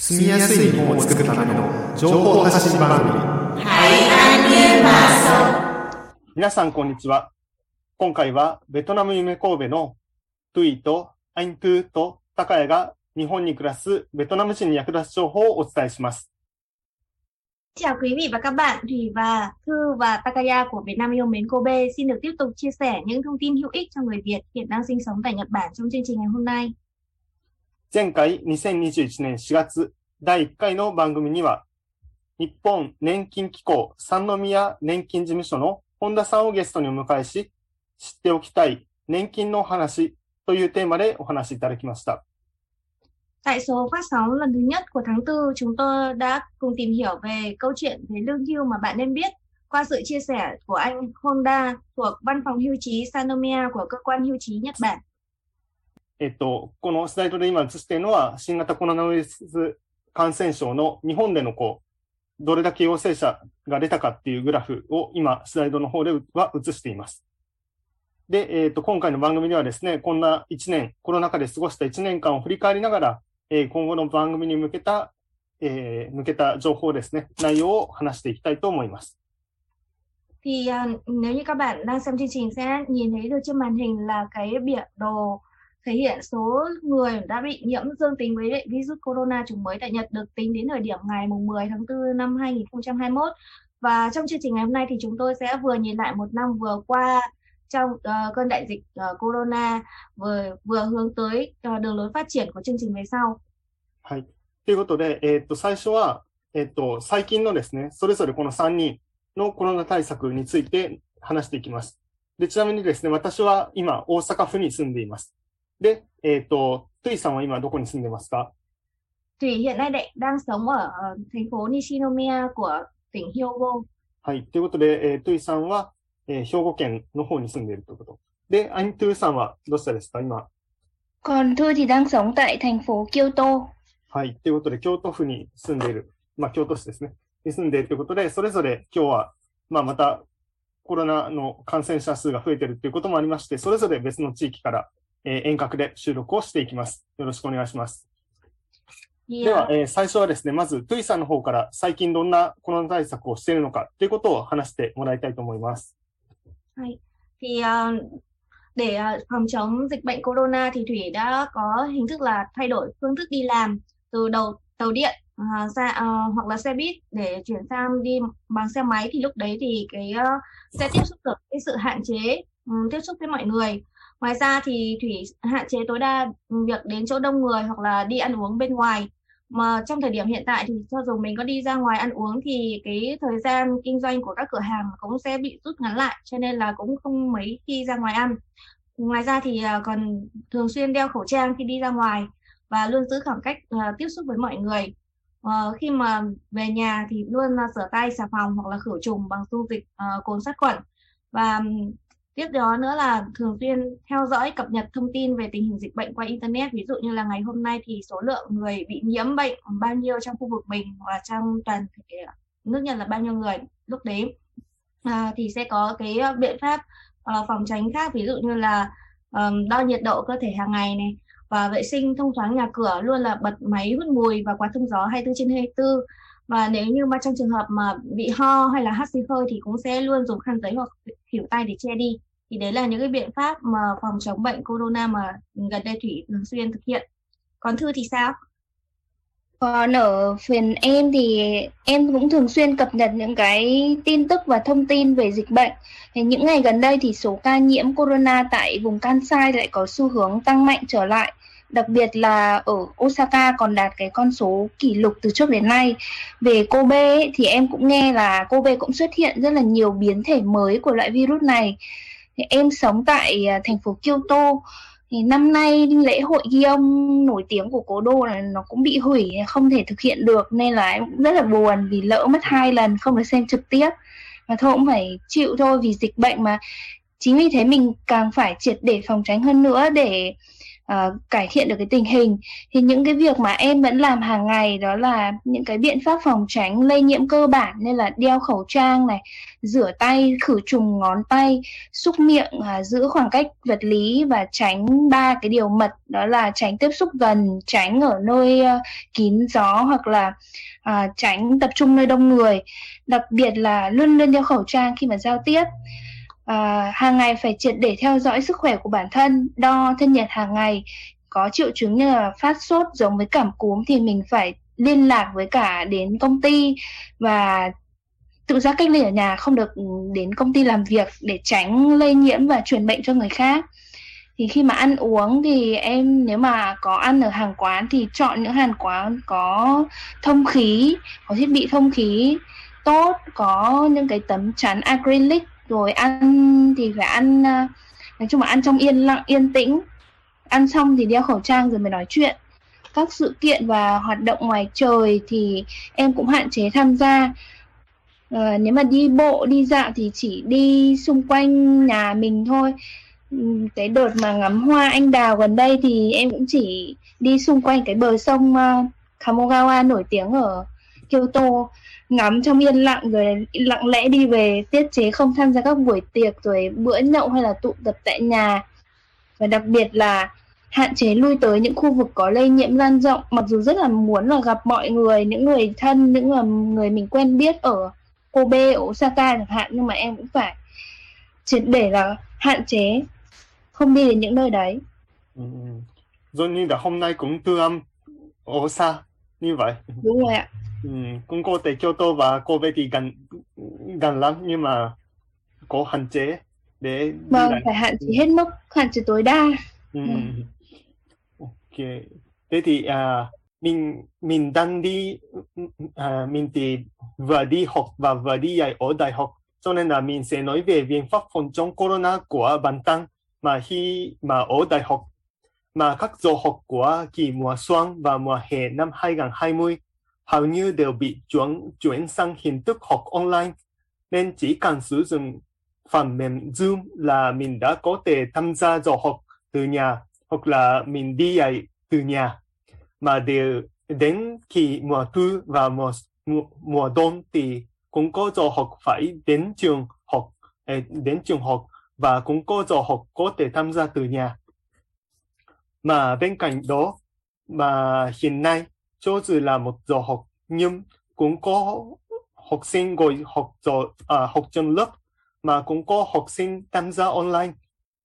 住みやすい日本を作るための情報発信番組皆さん、こんにちは。今回は、ベトナム夢神戸のトゥイとアイントゥーとタカヤが日本に暮らすベトナム人に役立つ情報をお伝えします。Chào quý vị và các bạn, Thủy và Thư và Takaya của Việt Nam yêu mến Kobe xin được tiếp tục chia sẻ những thông tin hữu ích cho người Việt hiện đang sinh sống tại Nhật Bản trong chương trình ngày hôm nay. 前回2021年4月第1回の番組には、日本年金機構三宮年金事務所の本田さんをゲストにお迎えし、知っておきたい年金のお話というテーマでお話しいただきました。Tại số phát sóng lần thứ nhất của tháng 4, chúng tôi đã cùng tìm hiểu về câu chuyện về lương hưu mà bạn nên biết qua sự chia sẻ của anh Honda thuộc Văn phòng hưu trí Sanomiya của cơ quan hưu trí Nhật Bản. えっと、このスライドで今映しているのは、新型コロナウイルス感染症の日本でのこう、どれだけ陽性者が出たかっていうグラフを今、スライドの方では映しています。で、えっと、今回の番組ではですね、こんな1年、コロナ禍で過ごした1年間を振り返りながら、えー今後の番組に向けた、えー向けた情報ですね、内容を話していきたいと思います。Thì à, nếu như các bạn đang xem chương trình sẽ nhìn thấy được trên màn hình là cái biểu đồ thể hiện số người đã bị nhiễm dương tính với lại virus corona chủng mới tại Nhật được tính đến thời điểm ngày mùng 10 tháng 4 năm 2021. Và trong chương trình ngày hôm nay thì chúng tôi sẽ vừa nhìn lại một năm vừa qua trong ờ, cơn đại dịch ờ, corona vừa vừa hướng tới ờ, đường lối phát triển của chương trình về sau. はい。ということで、えーっと、最初は、えーっと、最近のですね、それぞれこの3人のコロナ対策について話していきます。で、ちなみにですね、私は今、大阪府に住んでいます。 で、えーっと、トゥイさんは今どこに住んでますか？Thủy hiện nay lại đang sống ở ờ, thành phố Nishinomiya của tỉnh Hyogo. はい。ということで、えートゥイさんは、えー兵庫県の方に住んでいるということ。で、アイントゥさんはどうしたですか？今。Còn Thư thì đang sống tại thành phố Kyoto. はい。ということで、京都府に住んでいる、まあ、京都市ですね。に住んでいるということで、それぞれ今日は、まあ、またコロナの感染者数が増えているということもありまして、それぞれ別の地域から、えー遠隔で収録をしていきます。よろしくお願いします。では、えー最初はですね、まず、トゥイさんの方から最近どんなコロナ対策をしているのかということを話してもらいたいと思います。Hay. Thì ờ, để phòng chống dịch bệnh corona thì Thủy đã có hình thức là thay đổi phương thức đi làm từ đầu tàu điện ờ, ra ờ, hoặc là xe buýt để chuyển sang đi bằng xe máy thì lúc đấy thì cái ờ, sẽ tiếp xúc được cái sự hạn chế ừ, tiếp xúc với mọi người. Ngoài ra thì Thủy hạn chế tối đa việc đến chỗ đông người hoặc là đi ăn uống bên ngoài. Mà trong thời điểm hiện tại thì cho dù mình có đi ra ngoài ăn uống thì cái thời gian kinh doanh của các cửa hàng cũng sẽ bị rút ngắn lại cho nên là cũng không mấy khi ra ngoài ăn. Ngoài ra thì à, còn thường xuyên đeo khẩu trang khi đi ra ngoài và luôn giữ khoảng cách uh, tiếp xúc với mọi người. uh, khi mà về nhà thì luôn uh, rửa tay xà phòng hoặc là khử trùng bằng dung dịch uh, cồn sát khuẩn và tiếp đó nữa là thường xuyên theo dõi cập nhật thông tin về tình hình dịch bệnh qua internet. Ví dụ như là ngày hôm nay thì số lượng người bị nhiễm bệnh bao nhiêu trong khu vực mình và trong toàn thể nước Nhật là bao nhiêu người lúc đấy. À, thì sẽ có cái ờ, biện pháp uh, phòng tránh khác. Ví dụ như là um, đo nhiệt độ cơ thể hàng ngày này và vệ sinh thông thoáng nhà cửa luôn là bật máy hút mùi và quạt thông gió 24 trên 24 và nếu như mà trong trường hợp mà bị ho hay là hắt xì hơi thì cũng sẽ luôn dùng khăn giấy hoặc khỉu tay để che đi thì đấy là những cái biện pháp mà phòng chống bệnh corona mà gần đây Thủy thường xuyên thực hiện còn Thư thì sao? Ờ, còn ở phần em thì em cũng thường xuyên cập nhật những cái tin tức và thông tin về dịch bệnh. Thì những ngày gần đây thì số ca nhiễm corona tại vùng Kansai lại có xu hướng tăng mạnh trở lại. Đặc biệt là ở Osaka còn đạt cái con số kỷ lục từ trước đến nay. Về Kobe ấy, thì em cũng nghe là Kobe cũng xuất hiện rất là nhiều biến thể mới của loại virus này. Thì em sống tại à, thành phố Kyoto. Thì năm nay lễ hội ghi ông nổi tiếng của cố đô là nó cũng bị hủy, không thể thực hiện được, nên là em cũng rất là buồn vì lỡ mất hai lần, không được xem trực tiếp. Mà thôi cũng phải chịu thôi vì dịch bệnh mà. Chính vì thế mình càng phải triệt để phòng tránh hơn nữa để uh, cải thiện được cái tình hình. Thì những cái việc mà em vẫn làm hàng ngày đó là những cái biện pháp phòng tránh lây nhiễm cơ bản như là đeo khẩu trang này rửa tay khử trùng ngón tay xúc miệng uh, giữ khoảng cách vật lý và tránh ba cái điều mật đó là tránh tiếp xúc gần tránh ở nơi uh, kín gió hoặc là uh, tránh tập trung nơi đông người. Đặc biệt là luôn luôn đeo khẩu trang khi mà giao tiếp à, hàng ngày phải triệt để theo dõi sức khỏe của bản thân đo thân nhiệt hàng ngày có triệu chứng như là phát sốt giống với cảm cúm thì mình phải liên lạc với cả đến công ty và tự giác cách ly ở nhà không được đến công ty làm việc để tránh lây nhiễm và truyền bệnh cho người khác. Thì khi mà ăn uống thì em nếu mà có ăn ở hàng quán thì chọn những hàng quán có thông khí có thiết bị thông khí tốt có những cái tấm chắn acrylic rồi ăn thì phải ăn ờ, nói chung là ăn trong yên lặng yên tĩnh. Ăn xong thì đeo khẩu trang rồi mới nói chuyện. Các sự kiện và hoạt động ngoài trời thì em cũng hạn chế tham gia. À, nếu mà đi bộ đi dạo thì chỉ đi xung quanh nhà mình thôi. Ừ, cái đợt mà ngắm hoa anh đào gần đây thì em cũng chỉ đi xung quanh cái bờ sông uh, Kamogawa nổi tiếng ở Kyoto ngắm trong yên lặng rồi lặng lẽ đi về tiết chế không tham gia các buổi tiệc rồi bữa nhậu hay là tụ tập tại nhà. Và đặc biệt là hạn chế lui tới những khu vực có lây nhiễm lan rộng mặc dù rất là muốn là gặp mọi người những người thân những người, người mình quen biết ở Kobe ở Osaka chẳng hạn nhưng mà em cũng phải triệt để là hạn chế không đi đến những nơi đấy. Ừ. Giống như là hôm nay cũng tư âm Osa như vậy. Đúng rồi ạ Ừ, cũng có thể Kyoto và Kobe thì gần gần lắm nhưng mà có hạn chế để vâng phải hạn chế hết mức hạn chế tối đa. Ừ. ừ. ok. Thế thì à, mình mình đang đi à, mình thì vừa đi học và vừa đi dạy ở đại học. Cho nên là mình sẽ nói về biện pháp phòng chống corona của bản thân mà khi mà ở đại học. Mà các giờ học của kỳ mùa xuân và mùa hè năm 2020 hầu như đều bị chuyển, chuyển sang hình thức học online, nên chỉ cần sử dụng phần mềm Zoom là mình đã có thể tham gia giờ học từ nhà hoặc là mình đi dạy từ nhà. Mà đều đến khi mùa thu và mùa, mùa, mùa đông thì cũng có giờ học phải đến trường học ờ, đến trường học và cũng có giờ học có thể tham gia từ nhà. Mà bên cạnh đó mà hiện nay cho dù là một giờ học nhưng cũng có học sinh ngồi học giờ à, học trong lớp mà cũng có học sinh tham gia online.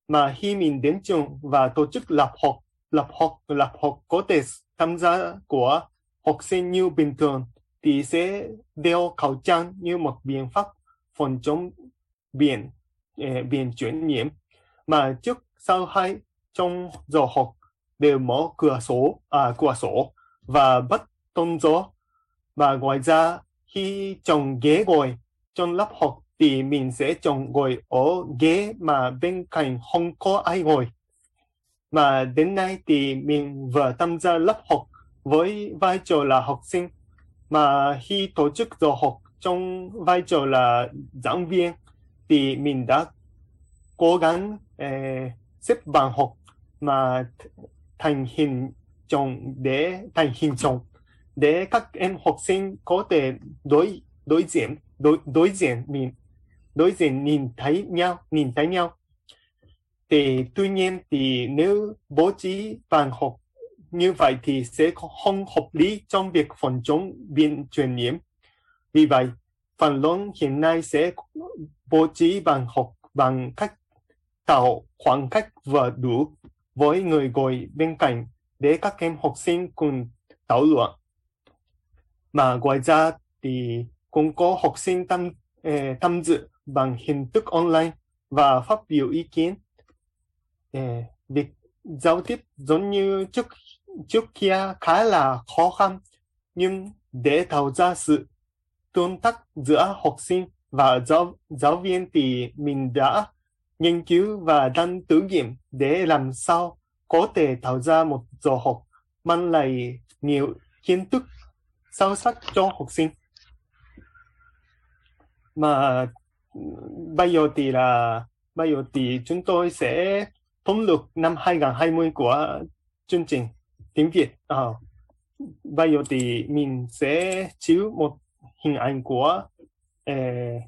Mà khi mình đến trường và tổ chức lập học lập học lập học có thể tham gia của học sinh như bình thường thì sẽ đeo khẩu trang như một biện pháp phòng chống biển eh, biển chuyển nhiễm. Mà trước sau hai trong giờ học đều mở cửa sổ à cửa sổ và bất tôn gió và ngoài ra khi chọn ghế ngồi trong lớp học thì mình sẽ chọn ngồi ở ghế mà bên cạnh không có ai ngồi. Mà đến nay thì mình vừa tham gia lớp học với vai trò là học sinh mà khi tổ chức giờ học trong vai trò là giảng viên thì mình đã cố gắng eh, xếp bàn học mà thành hình chồng để thành hình chồng để các em học sinh có thể đối đối diện đối đối diện mình đối diện nhìn thấy nhau nhìn thấy nhau thì tuy nhiên thì nếu bố trí bàn học như vậy thì sẽ không hợp lý trong việc phòng chống biến truyền nhiễm. Vì vậy, phần lớn hiện nay sẽ bố trí bàn học bằng cách tạo khoảng cách vừa đủ với người ngồi bên cạnh để các em học sinh cùng thảo luận mà ngoài ra thì cũng có học sinh tham, eh, tham dự bằng hình thức online và phát biểu ý kiến. Eh, việc giao tiếp giống như trước trước kia khá là khó khăn, nhưng để tạo ra sự tương tác giữa học sinh và giáo, giáo viên thì mình đã nghiên cứu và đang thử nghiệm để làm sao có thể tạo ra một giờ học mang lại nhiều kiến thức sâu sắc cho học sinh mà bây giờ thì là bây giờ thì chúng tôi sẽ thống lược năm 2020 của chương trình tiếng Việt. À, bây giờ thì mình sẽ chiếu một hình ảnh của eh,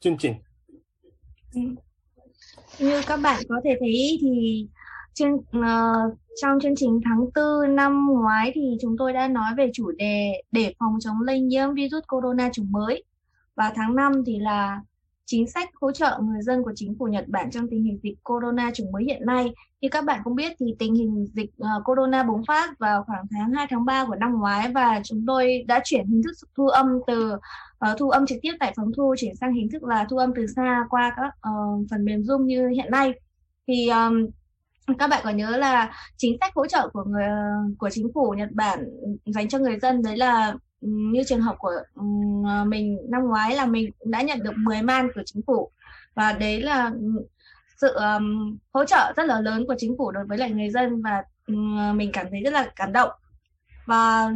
chương trình. Như các bạn có thể thấy thì trên uh, trong chương trình tháng 4 năm ngoái thì chúng tôi đã nói về chủ đề để phòng chống lây nhiễm virus corona chủng mới. Và tháng 5 thì là chính sách hỗ trợ người dân của chính phủ Nhật Bản trong tình hình dịch corona chủng mới hiện nay. Như các bạn cũng biết thì tình hình dịch uh, corona bùng phát vào khoảng tháng 2 tháng 3 của năm ngoái và chúng tôi đã chuyển hình thức thu âm từ uh, thu âm trực tiếp tại phòng thu chuyển sang hình thức là thu âm từ xa qua các uh, phần mềm Zoom như hiện nay. Thì um, các bạn có nhớ là chính sách hỗ trợ của người của chính phủ Nhật Bản dành cho người dân đấy là như trường hợp của mình năm ngoái là mình đã nhận được 10 man của chính phủ. Và đấy là sự um, hỗ trợ rất là lớn của chính phủ đối với lại người dân và um, mình cảm thấy rất là cảm động. Và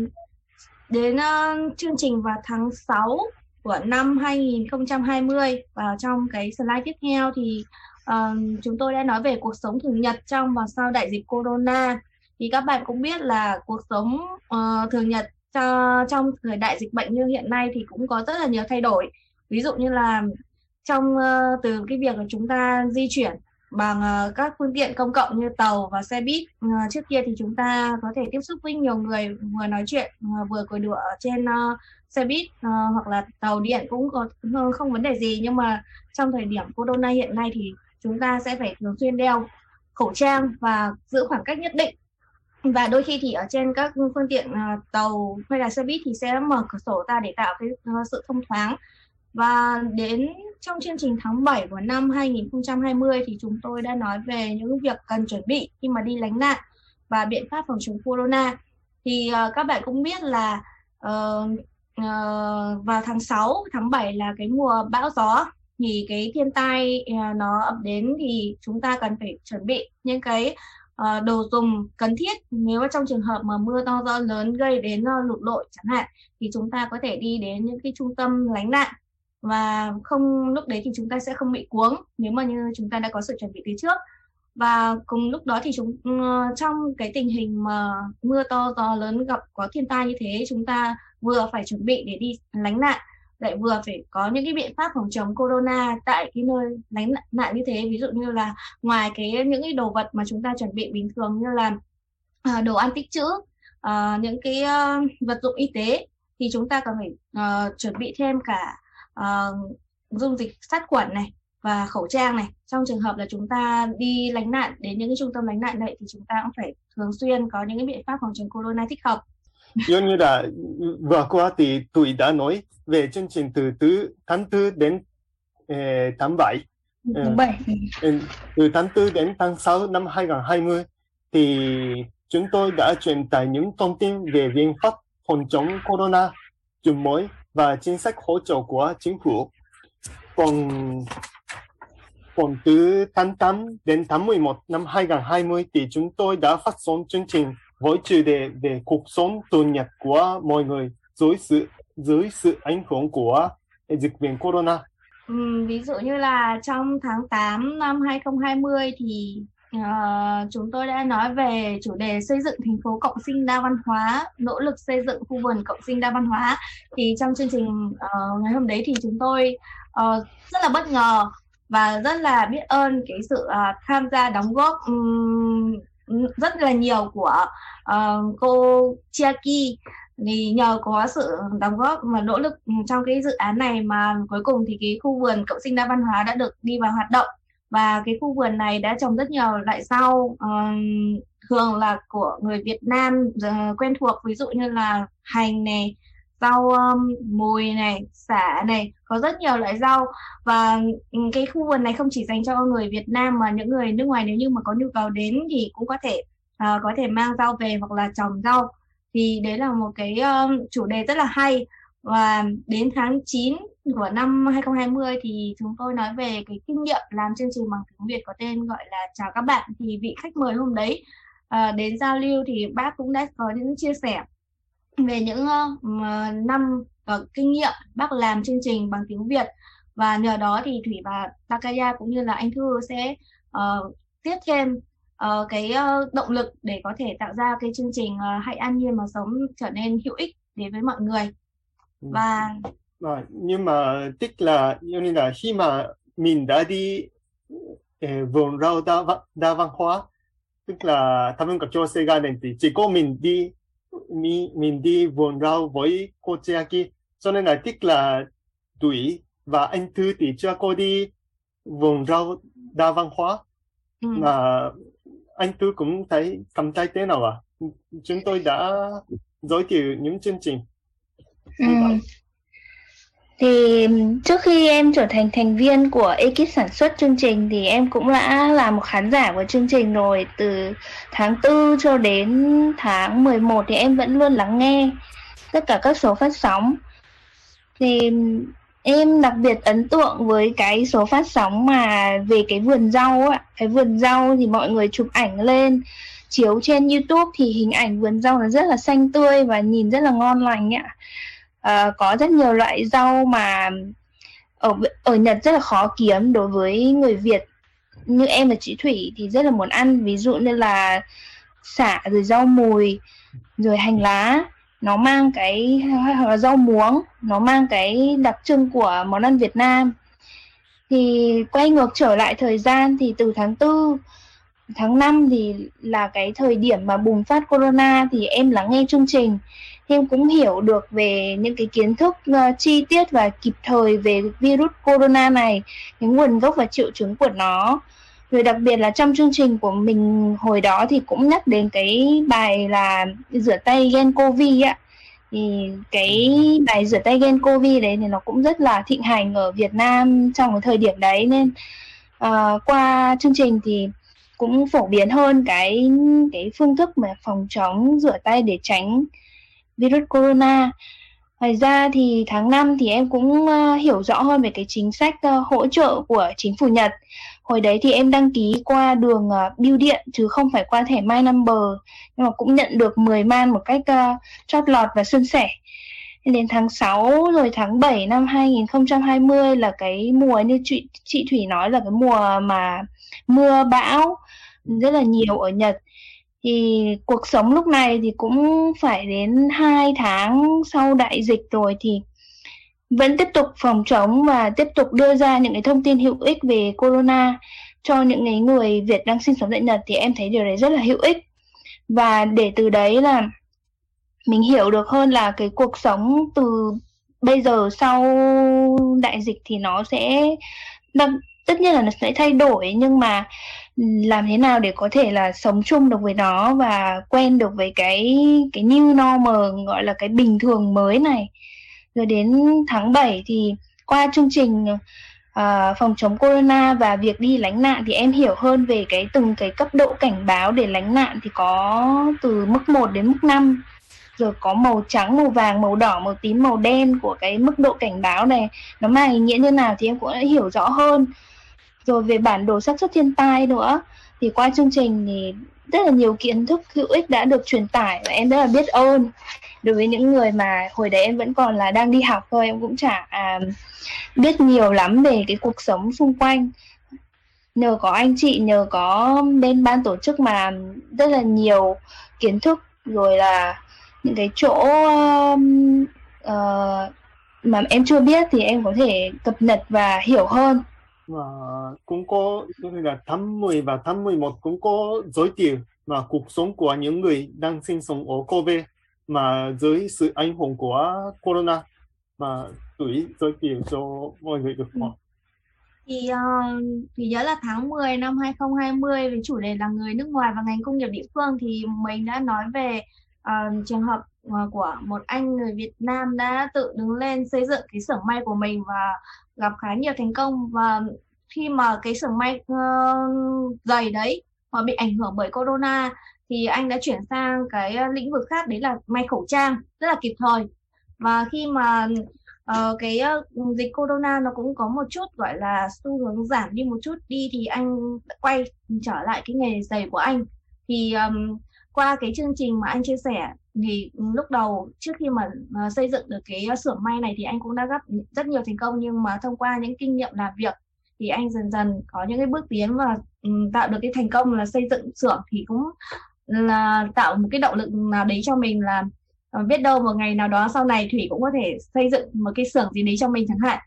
đến uh, chương trình vào tháng 6 của năm 2020 và trong cái slide tiếp theo thì uh, chúng tôi đã nói về cuộc sống thường nhật trong và sau đại dịch corona. Thì các bạn cũng biết là cuộc sống uh, thường nhật cho trong thời đại dịch bệnh như hiện nay thì cũng có rất là nhiều thay đổi. Ví dụ như là trong uh, từ cái việc là chúng ta di chuyển bằng uh, các phương tiện công cộng như tàu và xe buýt uh, trước kia thì chúng ta có thể tiếp xúc với nhiều người vừa nói chuyện uh, vừa cười đùa trên uh, xe buýt uh, hoặc là tàu điện cũng có không vấn đề gì. Nhưng mà trong thời điểm corona hiện nay thì chúng ta sẽ phải thường xuyên đeo khẩu trang và giữ khoảng cách nhất định. Và đôi khi thì ở trên các phương tiện uh, tàu hay là xe buýt thì sẽ mở cửa sổ ra để tạo cái uh, sự thông thoáng. Và đến trong chương trình tháng 7 của năm 2020 thì chúng tôi đã nói về những việc cần chuẩn bị khi mà đi lánh nạn và biện pháp phòng chống corona. Thì uh, các bạn cũng biết là uh, uh, vào tháng 6, tháng 7 là cái mùa bão gió thì cái thiên tai à, nó ập đến thì chúng ta cần phải chuẩn bị những cái uh, đồ dùng cần thiết. Nếu trong trường hợp mà mưa to gió lớn gây đến uh, lụt lội chẳng hạn thì chúng ta có thể đi đến những cái trung tâm lánh nạn. Và không lúc đấy thì chúng ta sẽ không bị cuống nếu mà như chúng ta đã có sự chuẩn bị từ trước. Và cùng lúc đó thì chúng ừ, trong cái tình hình mà mưa to gió lớn gặp có thiên tai như thế chúng ta vừa phải chuẩn bị để đi lánh nạn lại vừa phải có những cái biện pháp phòng chống corona tại cái nơi lánh nạn như thế. Ví dụ như là ngoài cái những cái đồ vật mà chúng ta chuẩn bị bình thường như là uh, đồ ăn tích trữ uh, những cái uh, vật dụng y tế thì chúng ta còn phải uh, chuẩn bị thêm cả uh, dung dịch sát khuẩn này và khẩu trang này. Trong trường hợp là chúng ta đi lánh nạn đến những cái trung tâm lánh nạn này thì chúng ta cũng phải thường xuyên có những cái biện pháp phòng chống corona thích hợp giống như là vừa qua thì tôi đã nói về chương trình từ từ tháng 4 đến eh, tháng 7. Tháng 7. Uh, từ tháng 4 đến tháng 6 năm 2020 thì chúng tôi đã truyền tải những thông tin về biện pháp phòng chống corona chủng mới và chính sách hỗ trợ của chính phủ. Còn còn từ tháng 8 đến tháng 11 năm 2020 thì chúng tôi đã phát sóng chương trình với chủ đề về cuộc sống thường nhật của mọi người dưới sự dưới sự ảnh hưởng của dịch bệnh corona. Ừ, ví dụ như là trong tháng 8 năm 2020 thì uh, chúng tôi đã nói về chủ đề xây dựng thành phố cộng sinh đa văn hóa, nỗ lực xây dựng khu vườn cộng sinh đa văn hóa. Thì trong chương trình uh, ngày hôm đấy thì chúng tôi uh, rất là bất ngờ và rất là biết ơn cái sự uh, tham gia đóng góp um, rất là nhiều của uh, cô Chiaki. Thì nhờ có sự đóng góp và nỗ lực trong cái dự án này mà cuối cùng thì cái khu vườn cộng sinh đa văn hóa đã được đi vào hoạt động. Và cái khu vườn này đã trồng rất nhiều loại rau uh, thường là của người Việt Nam uh, quen thuộc ví dụ như là hành này rau um, mùi này xả này có rất nhiều loại rau. Và ừ, cái khu vườn này không chỉ dành cho người Việt Nam mà những người nước ngoài nếu như mà có nhu cầu đến thì cũng có thể uh, có thể mang rau về hoặc là trồng rau. Thì đấy là một cái um, chủ đề rất là hay. Và đến tháng 9 của năm 2020 thì chúng tôi nói về cái kinh nghiệm làm chương trình bằng tiếng Việt có tên gọi là chào các bạn thì vị khách mời hôm đấy uh, đến giao lưu thì bác cũng đã có những chia sẻ về những uh, năm uh, kinh nghiệm bác làm chương trình bằng tiếng Việt và nhờ đó thì Thủy và Takaya cũng như là anh Thư sẽ uh, tiếp thêm uh, cái uh, động lực để có thể tạo ra cái chương trình uh, hãy an nhiên mà sống trở nên hữu ích đến với mọi người ừ. và à, nhưng mà tức là như là khi mà mình đã đi eh, vườn rau đa, đa văn hóa tức là thăm vấn các gia đình thì chỉ có mình đi mình, mình đi vườn rau với cô chị kia. Cho nên là tức là tuổi và anh Thư thì chưa có đi vườn rau đa văn hóa. Ừ. mà anh Thư cũng thấy cảm thấy thế nào à? Chúng tôi đã giới thiệu những chương trình. Ừ. Thì trước khi em trở thành thành viên của ekip sản xuất chương trình thì em cũng đã là một khán giả của chương trình rồi từ tháng 4 cho đến tháng 11 thì em vẫn luôn lắng nghe tất cả các số phát sóng. Thì em đặc biệt ấn tượng với cái số phát sóng mà về cái vườn rau ạ. Cái vườn rau thì mọi người chụp ảnh lên, chiếu trên YouTube thì hình ảnh vườn rau nó rất là xanh tươi và nhìn rất là ngon lành ạ uh, có rất nhiều loại rau mà ở ở Nhật rất là khó kiếm đối với người Việt. Như em và chị Thủy thì rất là muốn ăn ví dụ như là xả rồi rau mùi rồi hành lá. Nó mang cái hoặc là rau muống nó mang cái đặc trưng của món ăn Việt Nam. Thì quay ngược trở lại thời gian thì từ tháng 4 tháng 5 thì là cái thời điểm mà bùng phát corona thì em lắng nghe chương trình em cũng hiểu được về những cái kiến thức uh, chi tiết và kịp thời về virus corona này cái nguồn gốc và triệu chứng của nó. Rồi đặc biệt là trong chương trình của mình hồi đó thì cũng nhắc đến cái bài là rửa tay gen covid ạ. Thì cái bài rửa tay gen covid đấy thì nó cũng rất là thịnh hành ở Việt Nam trong cái thời điểm đấy nên uh, qua chương trình thì cũng phổ biến hơn cái cái phương thức mà phòng chống rửa tay để tránh virus corona. Ngoài ra thì tháng 5 thì em cũng uh, hiểu rõ hơn về cái chính sách uh, hỗ trợ của chính phủ Nhật. Hồi đấy thì em đăng ký qua đường uh, bưu điện chứ không phải qua thẻ My Number nhưng mà cũng nhận được 10 man một cách uh, chót lọt và suôn sẻ. Đến tháng 6 rồi tháng 7 năm 2020 là cái mùa như chị, chị Thủy nói là cái mùa mà mưa bão rất là nhiều ở Nhật thì cuộc sống lúc này thì cũng phải đến 2 tháng sau đại dịch rồi thì vẫn tiếp tục phòng chống và tiếp tục đưa ra những cái thông tin hữu ích về corona cho những cái người Việt đang sinh sống tại Nhật. Thì em thấy điều đấy rất là hữu ích. Và để từ đấy là mình hiểu được hơn là cái cuộc sống từ bây giờ sau đại dịch thì nó sẽ, tất nhiên là nó sẽ thay đổi nhưng mà làm thế nào để có thể là sống chung được với nó và quen được với cái cái new normal gọi là cái bình thường mới này. Rồi đến tháng 7 thì qua chương trình uh, phòng chống corona và việc đi lánh nạn thì em hiểu hơn về cái từng cái cấp độ cảnh báo để lánh nạn thì có từ mức 1 đến mức 5 rồi có màu trắng, màu vàng, màu đỏ, màu tím, màu đen của cái mức độ cảnh báo này. Nó mang ý nghĩa như nào thì em cũng đã hiểu rõ hơn rồi về bản đồ xác suất thiên tai nữa thì qua chương trình thì rất là nhiều kiến thức hữu ích đã được truyền tải và em rất là biết ơn. Đối với những người mà hồi đấy em vẫn còn là đang đi học thôi em cũng chả à, biết nhiều lắm về cái cuộc sống xung quanh. Nhờ có anh chị nhờ có bên ban tổ chức mà rất là nhiều kiến thức rồi là những cái chỗ uh, mà em chưa biết thì em có thể cập nhật và hiểu hơn mà cũng có là tháng 10 và tháng 11 cũng có giới thiệu mà cuộc sống của những người đang sinh sống ở Kobe mà dưới sự ảnh hưởng của corona mà tuổi giới thiệu cho mọi người được không? Thì uh, thì nhớ là tháng 10 năm 2020 với chủ đề là người nước ngoài và ngành công nghiệp địa phương thì mình đã nói về uh, trường hợp uh, của một anh người Việt Nam đã tự đứng lên xây dựng cái xưởng may của mình và gặp khá nhiều thành công. Và khi mà cái xưởng may ờ, uh, giày đấy mà bị ảnh hưởng bởi corona thì anh đã chuyển sang cái ờ, lĩnh vực khác đấy là may khẩu trang rất là kịp thời. Và khi mà uh, cái uh, dịch corona nó cũng có một chút gọi là xu hướng giảm đi một chút đi thì anh quay trở lại cái nghề giày của anh. Thì um, qua cái chương trình mà anh chia sẻ thì lúc đầu trước khi mà à, xây dựng được cái à, xưởng may này thì anh cũng đã gặp rất nhiều thành công, nhưng mà thông qua những kinh nghiệm làm việc thì anh dần dần có những cái bước tiến và ừ, tạo được cái thành công là xây dựng xưởng thì cũng là tạo một cái động lực nào đấy cho mình là à, biết đâu một ngày nào đó sau này thủy cũng có thể xây dựng một cái xưởng gì đấy cho mình chẳng hạn.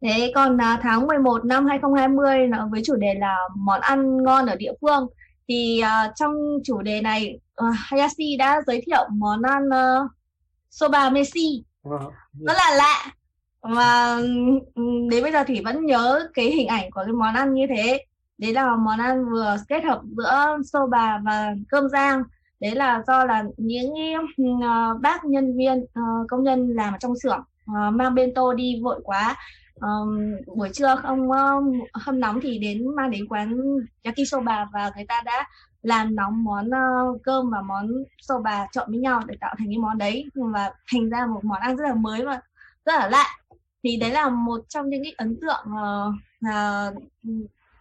Thế còn tháng 11 năm 2020 là với chủ đề là món ăn ngon ở địa phương thì uh, trong chủ đề này uh, Hayashi đã giới thiệu món ăn uh, soba meshi Vâng. rất là lạ. Và đến bây giờ thủy vẫn nhớ cái hình ảnh của cái món ăn như thế. Đấy là món ăn vừa kết hợp giữa soba và cơm rang. Đấy là do là những uh, bác nhân viên uh, công nhân làm ở trong xưởng uh, mang bento đi vội quá um, buổi trưa không um, hâm nóng thì đến mang đến quán yakisoba và người ta đã làm nóng món uh, cơm và món soba trộn với nhau để tạo thành cái món đấy. Và thành ra một món ăn rất là mới và rất là lạ. Thì đấy là một trong những cái ấn tượng uh,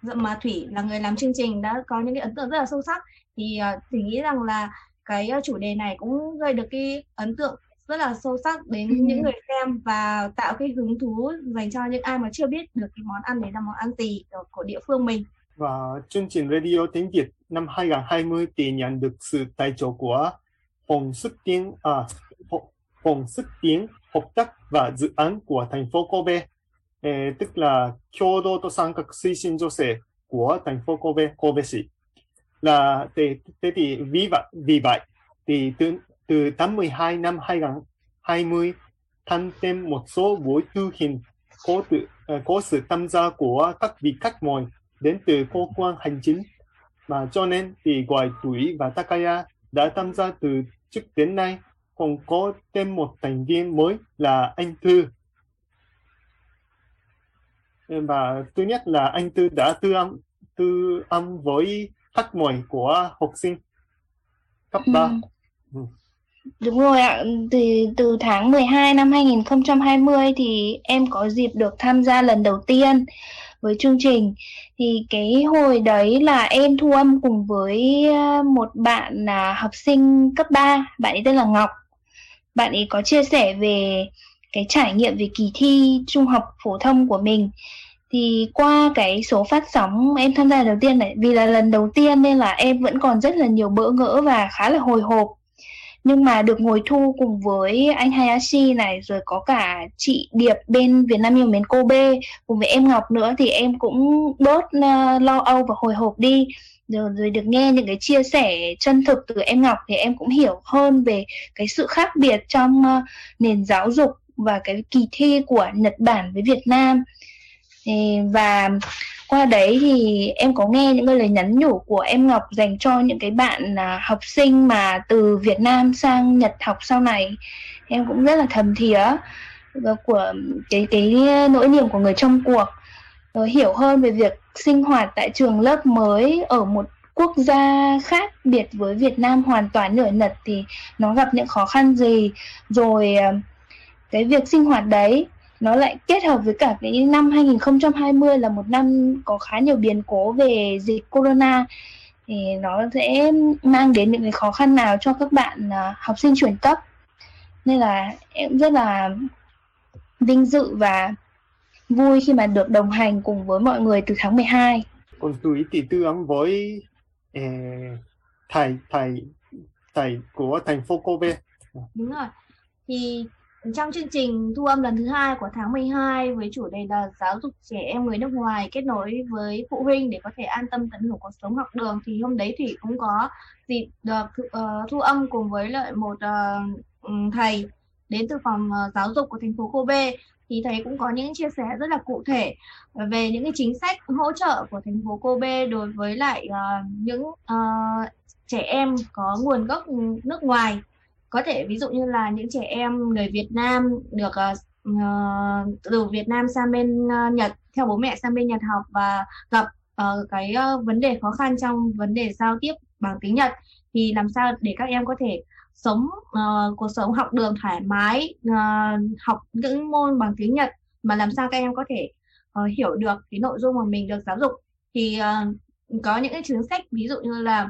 uh, mà thủy là người làm chương trình đã có những cái ấn tượng rất là sâu sắc. Thì uh, thủy nghĩ rằng là cái chủ đề này cũng gây được cái ấn tượng rất là sâu sắc đến ừ. những người xem và tạo cái hứng thú dành cho những ai mà chưa biết được cái món ăn đấy là món ăn gì của, địa phương mình. Và chương trình Radio tiếng Việt năm 2020 thì nhận được sự tài trợ của Phòng Sức Tiến à, Phòng Sức Tiến hợp tác và dự án của thành phố Kobe, eh, tức là Kyodo to Sankak Suishin Jose của thành phố Kobe, Kobe 市. Là thế, thế thì vì vậy, vì vậy thì từ từ tháng 12 năm 2020 tăng thêm một số buổi tư hình có, tự, uh, có sự tham gia của các vị khách mời đến từ cơ quan hành chính. Mà cho nên thì ngoài tuổi và Takaya đã tham gia từ trước đến nay còn có thêm một thành viên mới là anh Thư. Và thứ nhất là anh Tư đã tư âm tư âm với khách mời của học sinh cấp 3 ừ. Đúng rồi ạ, từ, từ tháng 12 năm 2020 thì em có dịp được tham gia lần đầu tiên với chương trình. Thì cái hồi đấy là em thu âm cùng với ờ, một bạn là học sinh cấp 3, bạn ấy tên là Ngọc. Bạn ấy có chia sẻ về cái trải nghiệm về kỳ thi trung học phổ thông của mình. Thì qua cái số phát sóng em tham gia đầu tiên này vì là lần đầu tiên nên là em vẫn còn rất là nhiều bỡ ngỡ và khá là hồi hộp nhưng mà được ngồi thu cùng với anh Hayashi này rồi có cả chị Điệp bên Việt Nam yêu mến Kobe cùng với em Ngọc nữa thì em cũng bớt uh, lo âu và hồi hộp đi. Rồi, rồi được nghe những cái chia sẻ chân thực từ em Ngọc thì em cũng hiểu hơn về cái sự khác biệt trong uh, nền giáo dục và cái kỳ thi của Nhật Bản với Việt Nam và qua đấy thì em có nghe những cái lời nhắn nhủ của em Ngọc dành cho những cái bạn à, học sinh mà từ Việt Nam sang Nhật học sau này. Em cũng rất là thầm thía ờ, của cái cái nỗi niềm của người trong cuộc. Rồi hiểu hơn về việc sinh hoạt tại trường lớp mới ở một quốc gia khác biệt với Việt Nam hoàn toàn nửa Nhật thì nó gặp những khó khăn gì. Rồi ờ, cái việc sinh hoạt đấy nó lại kết hợp với cả cái năm 2020 là một năm có khá nhiều biến cố về dịch corona. Thì nó sẽ mang đến những cái khó khăn nào cho các bạn uh, học sinh chuyển cấp. Nên là em rất là vinh dự và vui khi mà được đồng hành cùng với mọi người từ tháng 12 còn tuổi thì tư ấm với eh, thầy thầy thầy của thành phố Kobe đúng rồi. Thì trong chương trình thu âm lần thứ hai của tháng 12 với chủ đề là giáo dục trẻ em người nước ngoài kết nối với phụ huynh để có thể an tâm tận hưởng cuộc sống học đường thì hôm đấy Thủy cũng có dịp được uh, thu âm cùng với lại một uh, thầy đến từ phòng ờ, giáo dục của thành phố Kobe thì thầy cũng có những chia sẻ rất là cụ thể về những cái chính sách hỗ trợ của thành phố Kobe đối với lại uh, những uh, trẻ em có nguồn gốc nước ngoài có thể ví dụ như là những trẻ em người Việt Nam được uh, từ Việt Nam sang bên uh, Nhật theo bố mẹ sang bên Nhật học và gặp uh, cái uh, vấn đề khó khăn trong vấn đề giao tiếp bằng tiếng Nhật thì làm sao để các em có thể sống uh, cuộc sống học đường thoải mái uh, học những môn bằng tiếng Nhật mà làm sao các em có thể uh, hiểu được cái nội dung mà mình được giáo dục. Thì uh, có những cái chính sách ví dụ như là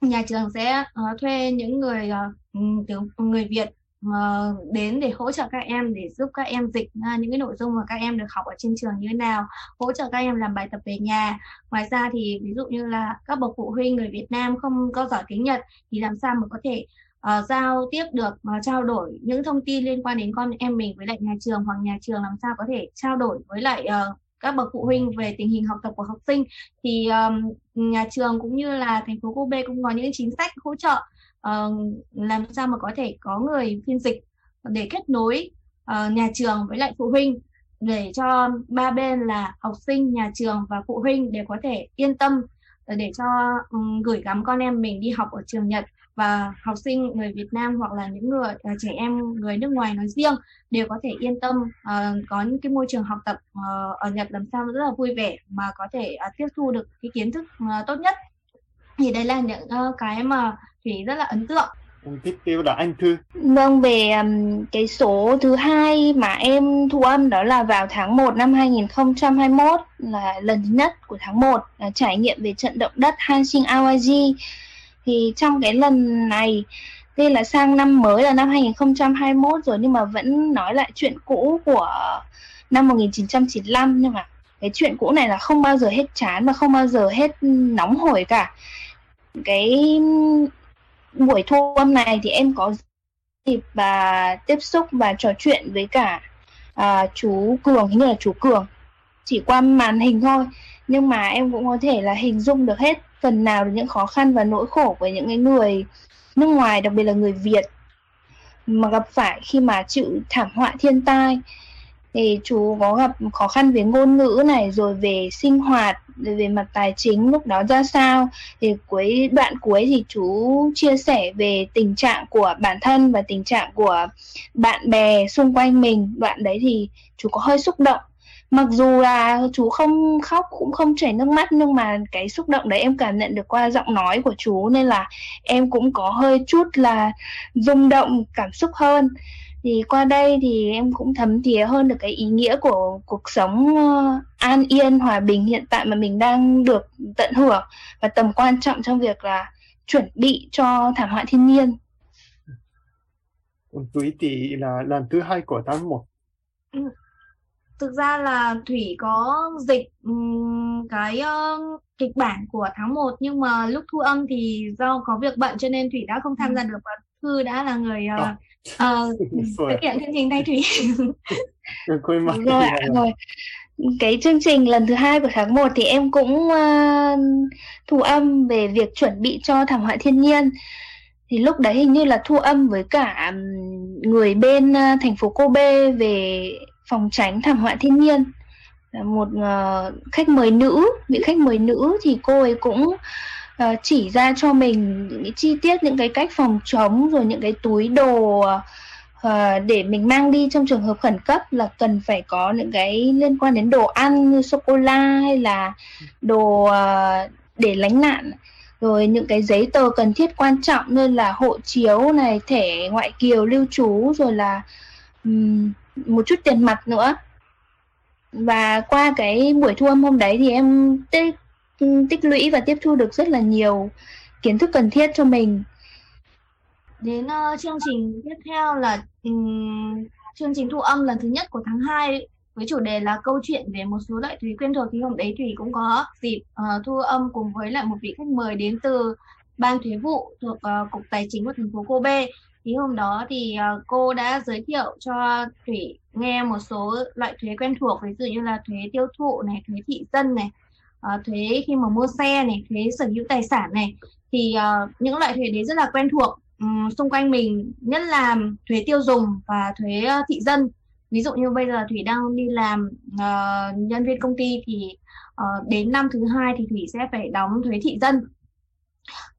nhà trường sẽ uh, thuê những người ờ, ừ, uh, tiếng người Việt mà đến để hỗ trợ các em để giúp các em dịch uh, những cái nội dung mà các em được học ở trên trường như thế nào hỗ trợ các em làm bài tập về nhà. Ngoài ra thì ví dụ như là các bậc phụ huynh người Việt Nam không có giỏi tiếng Nhật thì làm sao mà có thể uh, giao tiếp được uh, trao đổi những thông tin liên quan đến con em mình với lại nhà trường hoặc nhà trường làm sao có thể trao đổi với lại uh, các bậc phụ huynh về tình hình học tập của học sinh. Thì um, nhà trường cũng như là thành phố Kobe cũng có những chính sách hỗ trợ uh, làm sao mà có thể có người phiên dịch để kết nối uh, nhà trường với lại phụ huynh để cho ba bên là học sinh, nhà trường và phụ huynh đều có thể yên tâm để cho um, gửi gắm con em mình đi học ở trường Nhật và học sinh người Việt Nam hoặc là những người uh, trẻ em người nước ngoài nói riêng đều có thể yên tâm uh, có những cái môi trường học tập uh, ở Nhật làm sao rất là vui vẻ mà có thể uh, tiếp thu được cái kiến thức uh, tốt nhất. Thì đây là những uh, cái mà thủy rất là ấn tượng. Tiếp theo là anh Thư. Vâng, về um, cái số thứ hai mà em thu âm đó là vào tháng 1 năm 2021 là lần thứ nhất của tháng 1 là trải nghiệm về trận động đất Hanshin Awaji thì trong cái lần này đây là sang năm mới là năm 2021 rồi nhưng mà vẫn nói lại chuyện cũ của năm 1995 nhưng mà cái chuyện cũ này là không bao giờ hết chán và không bao giờ hết nóng hổi cả. Cái buổi thu âm này thì em có dịp và tiếp xúc và trò chuyện với cả à, chú Cường hình như là chú Cường. Chỉ qua màn hình thôi nhưng mà em cũng có thể là hình dung được hết phần nào những khó khăn và nỗi khổ của những cái người nước ngoài, đặc biệt là người Việt mà gặp phải khi mà chịu thảm họa thiên tai. Thì chú có gặp khó khăn về ngôn ngữ này, rồi về sinh hoạt, rồi về mặt tài chính lúc đó ra sao. Thì cuối, đoạn cuối thì chú chia sẻ về tình trạng của bản thân và tình trạng của bạn bè xung quanh mình. Đoạn đấy thì chú có hơi xúc động mặc dù là chú không khóc cũng không chảy nước mắt nhưng mà cái xúc động đấy em cảm nhận được qua giọng nói của chú nên là em cũng có hơi chút là rung động cảm xúc hơn thì qua đây thì em cũng thấm thía hơn được cái ý nghĩa của cuộc sống uh, an yên hòa bình hiện tại mà mình đang được tận hưởng và tầm quan trọng trong việc là chuẩn bị cho thảm họa thiên nhiên. Túy thì là lần thứ hai của tháng 1. Ừ. Thực ra là Thủy có dịch um, cái uh, kịch bản của tháng 1 nhưng mà lúc thu âm thì do có việc bận cho nên Thủy đã không tham gia được và Thư đã là người uh, uh, thực hiện chương trình thay Thủy. rồi ạ, rồi. Cái chương trình lần thứ hai của tháng 1 thì em cũng uh, thu âm về việc chuẩn bị cho thảm họa thiên nhiên. Thì lúc đấy hình như là thu âm với cả người bên uh, thành phố Kobe về phòng tránh thảm họa thiên nhiên. Một uh, khách mời nữ vị khách mời nữ thì cô ấy cũng uh, chỉ ra cho mình những cái chi tiết những cái cách phòng chống rồi những cái túi đồ uh, để mình mang đi trong trường hợp khẩn cấp là cần phải có những cái liên quan đến đồ ăn như sô cô la hay là đồ uh, để lánh nạn. Rồi những cái giấy tờ cần thiết quan trọng như là hộ chiếu này thẻ ngoại kiều lưu trú rồi là um, một chút tiền mặt nữa. Và qua cái buổi thu âm hôm đấy thì em tích tích lũy và tiếp thu được rất là nhiều kiến thức cần thiết cho mình. Đến uh, chương trình tiếp theo là um, chương trình thu âm lần thứ nhất của tháng 2 với chủ đề là câu chuyện về một số loại thúy quen thuộc thì hôm đấy thủy cũng có dịp uh, thu âm cùng với lại một vị khách mời đến từ ban thuế vụ thuộc uh, cục tài chính của thành phố Kobe thì hôm đó thì ờ, cô đã giới thiệu cho thủy nghe một số loại thuế quen thuộc ví dụ như là thuế tiêu thụ này thuế thị dân này ờ, thuế khi mà mua xe này thuế sở hữu tài sản này. Thì ờ, những loại thuế đấy rất là quen thuộc xung quanh mình nhất là thuế tiêu dùng và thuế thị dân. Ví dụ như bây giờ thủy đang đi làm uh, nhân viên công ty thì uh, đến năm thứ hai thì thủy sẽ phải đóng thuế thị dân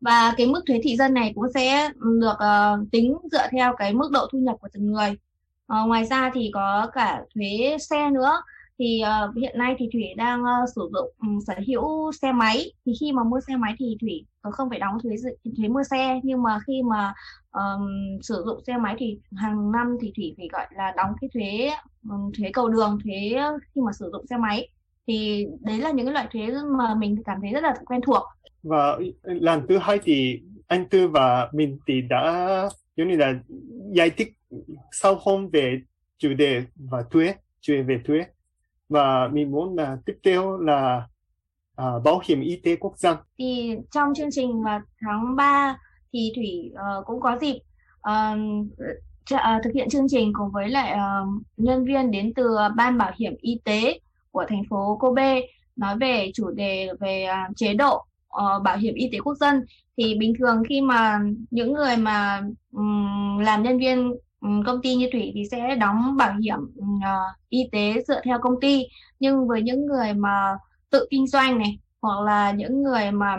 và cái mức thuế thị dân này cũng sẽ được uh, tính dựa theo cái mức độ thu nhập của từng người. Uh, ngoài ra thì có cả thuế xe nữa. Thì uh, hiện nay thì thủy đang uh, sử dụng um, sở hữu xe máy. Thì khi mà mua xe máy thì thủy không phải đóng thuế thuế mua xe. Nhưng mà khi mà um, sử dụng xe máy thì hàng năm thì thủy phải gọi là đóng cái thuế um, thuế cầu đường thuế khi mà sử dụng xe máy. Thì đấy là những cái loại thuế mà mình cảm thấy rất là quen thuộc và lần thứ hai thì anh Tư và mình thì đã giống như là giải thích sau hôm về chủ đề và thuế chủ đề về thuế. Và mình muốn là tiếp theo là à, bảo hiểm y tế quốc dân thì trong chương trình vào tháng 3 thì thủy uh, cũng có dịp uh, thực hiện chương trình cùng với lại uh, nhân viên đến từ ban bảo hiểm y tế của thành phố Kobe nói về chủ đề về uh, chế độ uh, bảo hiểm y tế quốc dân. Thì bình thường khi mà những người mà um, làm nhân viên um, công ty như thủy thì sẽ đóng bảo hiểm uh, y tế dựa theo công ty. Nhưng với những người mà tự kinh doanh này hoặc là những người mà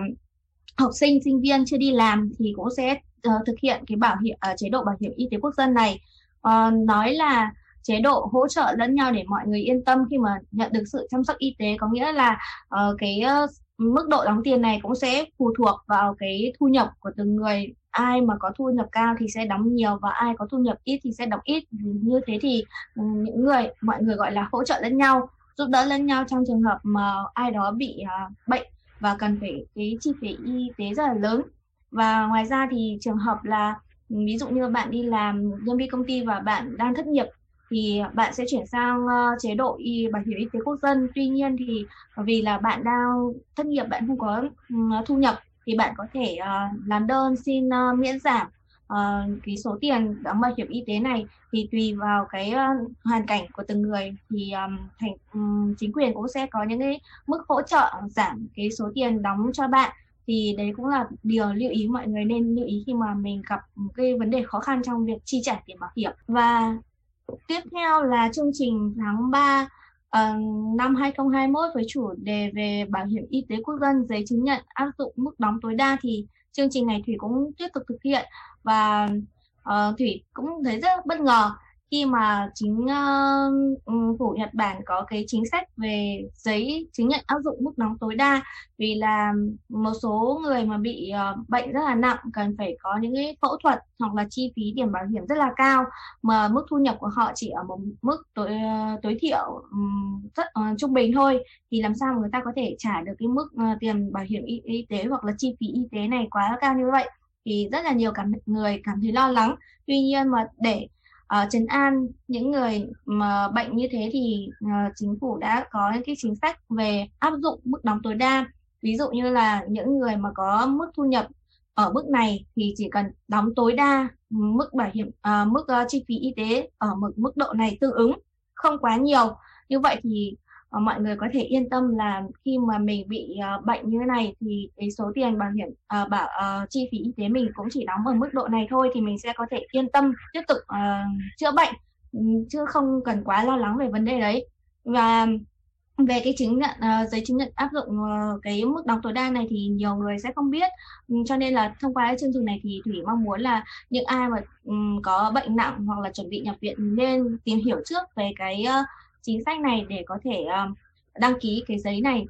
học sinh sinh viên chưa đi làm thì cũng sẽ uh, thực hiện cái bảo hiểm uh, chế độ bảo hiểm y tế quốc dân này. Uh, nói là chế độ hỗ trợ lẫn nhau để mọi người yên tâm khi mà nhận được sự chăm sóc y tế có nghĩa là uh, cái uh, mức độ đóng tiền này cũng sẽ phụ thuộc vào cái thu nhập của từng người. Ai mà có thu nhập cao thì sẽ đóng nhiều và ai có thu nhập ít thì sẽ đóng ít. Như thế thì ừ, những người mọi người gọi là hỗ trợ lẫn nhau giúp đỡ lẫn nhau trong trường hợp mà ai đó bị uh, bệnh và cần phải cái chi phí y tế rất là lớn. Và ngoài ra thì trường hợp là ví dụ như bạn đi làm nhân viên công ty và bạn đang thất nghiệp thì bạn sẽ chuyển sang uh, chế độ y bảo hiểm y tế quốc dân. Tuy nhiên thì vì là bạn đang thất nghiệp bạn không có um, thu nhập thì bạn có thể uh, làm đơn xin uh, miễn giảm uh, cái số tiền đóng bảo hiểm y tế này. Thì tùy vào cái uh, hoàn cảnh của từng người thì um, thành um, chính quyền cũng sẽ có những cái mức hỗ trợ giảm cái số tiền đóng cho bạn. Thì đấy cũng là điều lưu ý mọi người nên lưu ý khi mà mình gặp cái vấn đề khó khăn trong việc chi trả tiền bảo hiểm. Và tiếp theo là chương trình tháng 3 uh, ờ, năm 2021 với chủ đề về bảo hiểm y tế quốc dân giấy chứng nhận áp dụng mức đóng tối đa thì chương trình này thủy cũng tiếp tục thực hiện. Và uh, thủy cũng thấy rất bất ngờ khi mà chính uh, phủ Nhật Bản có cái chính sách về giấy chứng nhận áp dụng mức đóng tối đa vì là một số người mà bị uh, bệnh rất là nặng cần phải có những cái phẫu thuật hoặc là chi phí điểm bảo hiểm rất là cao mà mức thu nhập của họ chỉ ở một mức tối uh, tối thiểu um, rất uh, trung bình thôi. Thì làm sao mà người ta có thể trả được cái mức uh, tiền bảo hiểm y, y tế hoặc là chi phí y tế này quá cao như vậy? Thì rất là nhiều cảm người cảm thấy lo lắng. Tuy nhiên mà để Ờ, uh, trấn an những người mà bệnh như thế thì uh, chính phủ đã có những cái chính sách về áp dụng mức đóng tối đa. Ví dụ như là những người mà có mức thu nhập ở mức này thì chỉ cần đóng tối đa mức bảo hiểm uh, mức uh, chi phí y tế ở mức mức độ này tương ứng không quá nhiều. Như vậy thì uh, mọi người có thể yên tâm là khi mà mình bị uh, bệnh như thế này thì cái số tiền bảo hiểm uh, bảo uh, chi phí y tế mình cũng chỉ đóng ở mức độ này thôi thì mình sẽ có thể yên tâm tiếp tục uh, chữa bệnh. Ừ, chứ không cần quá lo lắng về vấn đề đấy. Và về cái chứng nhận uh, giấy chứng nhận áp dụng uh, cái mức đóng tối đa này thì nhiều người sẽ không biết. Ừ, cho nên là thông qua cái chương trình này thì thủy mong muốn là những ai mà um, có bệnh nặng hoặc là chuẩn bị nhập viện nên tìm hiểu trước về cái uh, chính sách này để có thể um, đăng ký cái giấy này.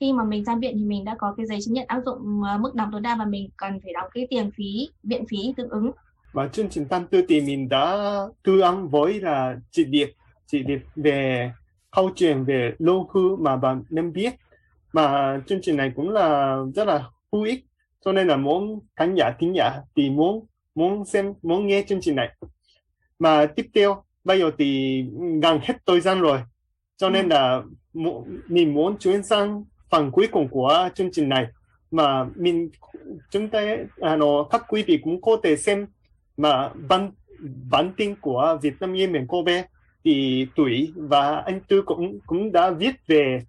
Khi mà mình ra viện thì mình đã có cái giấy chứng nhận áp dụng ờ, mức đóng tối đa và mình cần phải đóng cái tiền phí viện phí tương ứng. Và chương trình tâm tư thì mình đã tư vấn với là chị Điệp chị Điệp về câu chuyện về lâu hưu mà bạn nên biết. Mà chương trình này cũng là rất là hữu ích. Cho nên là muốn khán giả thính giả thì muốn muốn xem muốn nghe chương trình này. Mà tiếp theo bây giờ thì gần hết thời gian rồi cho nên ừ. là mình muốn chuyển sang phần cuối cùng của chương trình này mà mình chúng ta à, nó các quý vị cũng có thể xem mà bản bản tin của Việt Nam Yemen Kobe thì tuổi và anh Tư cũng cũng đã viết về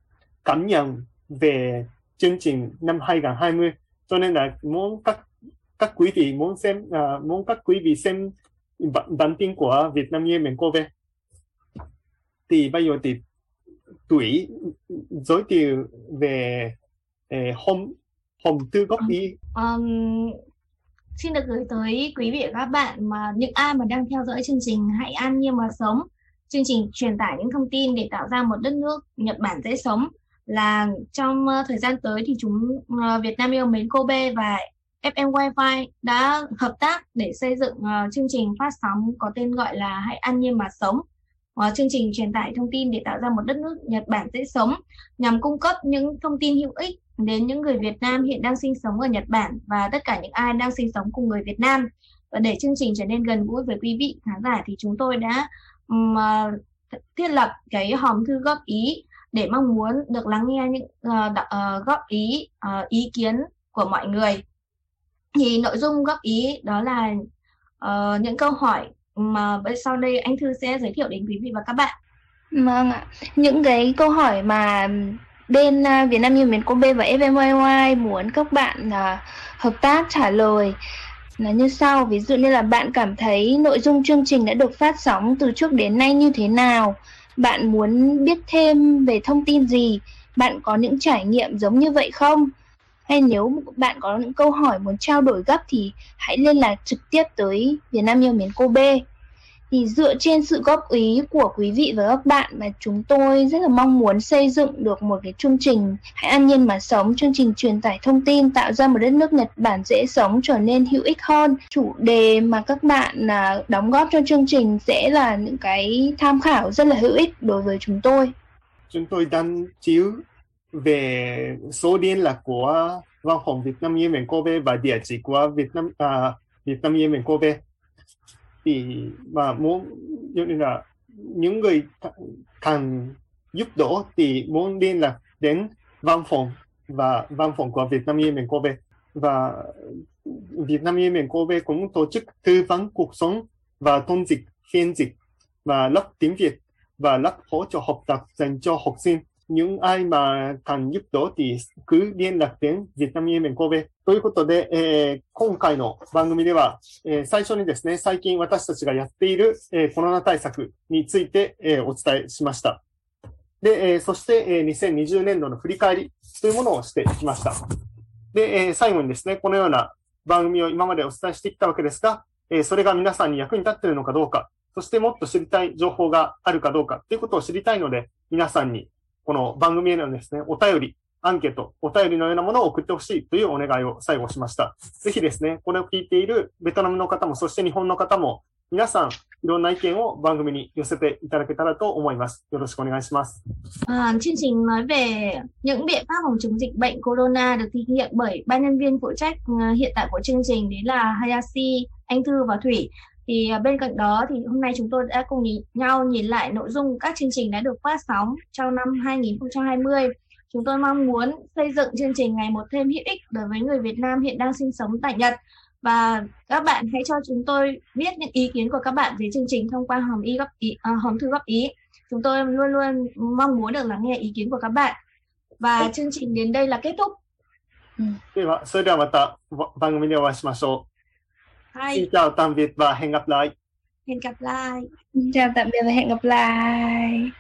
cảm nhận về chương trình năm 2020 cho nên là muốn các các quý vị muốn xem uh, muốn các quý vị xem bản, tin của Việt Nam Yemen Kobe thì bây giờ thì tuổi giới thiệu về eh, hôm hôm tư góp ý um, xin được gửi tới quý vị và các bạn mà những ai mà đang theo dõi chương trình hãy an nhiên mà sống. Chương trình truyền tải những thông tin để tạo ra một đất nước Nhật Bản dễ sống là trong uh, thời gian tới thì chúng uh, Việt Nam yêu mến Kobe và FM Wi-Fi đã hợp tác để xây dựng uh, chương trình phát sóng có tên gọi là Hãy ăn nhiên mà sống uh, chương trình truyền tải thông tin để tạo ra một đất nước Nhật Bản dễ sống nhằm cung cấp những thông tin hữu ích đến những người Việt Nam hiện đang sinh sống ở Nhật Bản và tất cả những ai đang sinh sống cùng người Việt Nam. và để chương trình trở nên gần gũi với quý vị khán giả thì chúng tôi đã um, thiết lập cái hòm thư góp ý để mong muốn được lắng nghe những uh, uh, góp ý uh, ý kiến của mọi người thì nội dung góp ý đó là uh, những câu hỏi mà sau đây anh Thư sẽ giới thiệu đến quý vị và các bạn. Vâng ạ. Những cái câu hỏi mà bên uh, Việt Nam như Miền Kobe và FMYY muốn các bạn uh, hợp tác trả lời là như sau. Ví dụ như là bạn cảm thấy nội dung chương trình đã được phát sóng từ trước đến nay như thế nào? Bạn muốn biết thêm về thông tin gì? Bạn có những trải nghiệm giống như vậy không? Hay nếu bạn có những câu hỏi muốn trao đổi gấp thì hãy liên lạc trực tiếp tới Việt Nam yêu miền B Thì dựa trên sự góp ý của quý vị và các bạn mà chúng tôi rất là mong muốn xây dựng được một cái chương trình Hãy an nhiên mà sống, chương trình truyền tải thông tin tạo ra một đất nước Nhật Bản dễ sống trở nên hữu ích hơn. Chủ đề mà các bạn à, đóng góp cho chương trình sẽ là những cái tham khảo rất là hữu ích đối với chúng tôi. Chúng tôi đang chiếu về số điện là của văn phòng Việt Nam Yemen Kobe và địa chỉ của Việt Nam à, Việt Nam Yemen Kobe thì mà muốn như là những người cần giúp đỡ thì muốn liên lạc đến văn phòng và văn phòng của Việt Nam Yemen Kobe và Việt Nam Yemen Kobe cũng tổ chức tư vấn cuộc sống và thông dịch phiên dịch và lớp tiếng Việt và lớp hỗ trợ học tập dành cho học sinh. Những ai mà cần giúp đỡ thì cứ 連絡点ビエトナムイエメン神戸ということで、えー、今回の番組では、えー、最初にですね、最近私たちがやっている、えー、コロナ対策について、えー、お伝えしました。で、えー、そして、えー、2020年度の振り返りというものをしてきました。で、えー、最後にですね、このような番組を今までお伝えしてきたわけですが、えー、それが皆さんに役に立っているのかどうか、そしてもっと知りたい情報があるかどうかということを知りたいので、皆さんにこの番組へのですね、お便り、アンケート、お便りのようなものを送ってほしいというお願いを最後しました。ぜひですね、これを聞いているベトナムの方も、そして日本の方も、皆さん、いろんな意見を番組に寄せていただけたらと思います。よろしくお願いします。À, chương trình nói về những biện pháp phòng chống dịch bệnh corona được thực hiện bởi ba nhân viên phụ trách hiện tại của chương trình đấy là Hayashi, Anh Thư và Thủy thì à, bên cạnh đó thì hôm nay chúng tôi đã cùng nhìn nhau nhìn lại nội dung các chương trình đã được phát sóng trong năm 2020. Chúng tôi mong muốn xây dựng chương trình ngày một thêm hữu ích đối với người Việt Nam hiện đang sinh sống tại Nhật và các bạn hãy cho chúng tôi biết những ý kiến của các bạn về chương trình thông qua hòm y góp ý, à, hòm thư góp ý. Chúng tôi luôn luôn mong muốn được lắng nghe ý kiến của các bạn. Và chương trình đến đây là kết thúc. では、それではまた番組でお会いしましょう。 Hi. Xin chào tạm biệt và hẹn gặp lại. Hẹn gặp lại. Chào tạm biệt và hẹn gặp lại.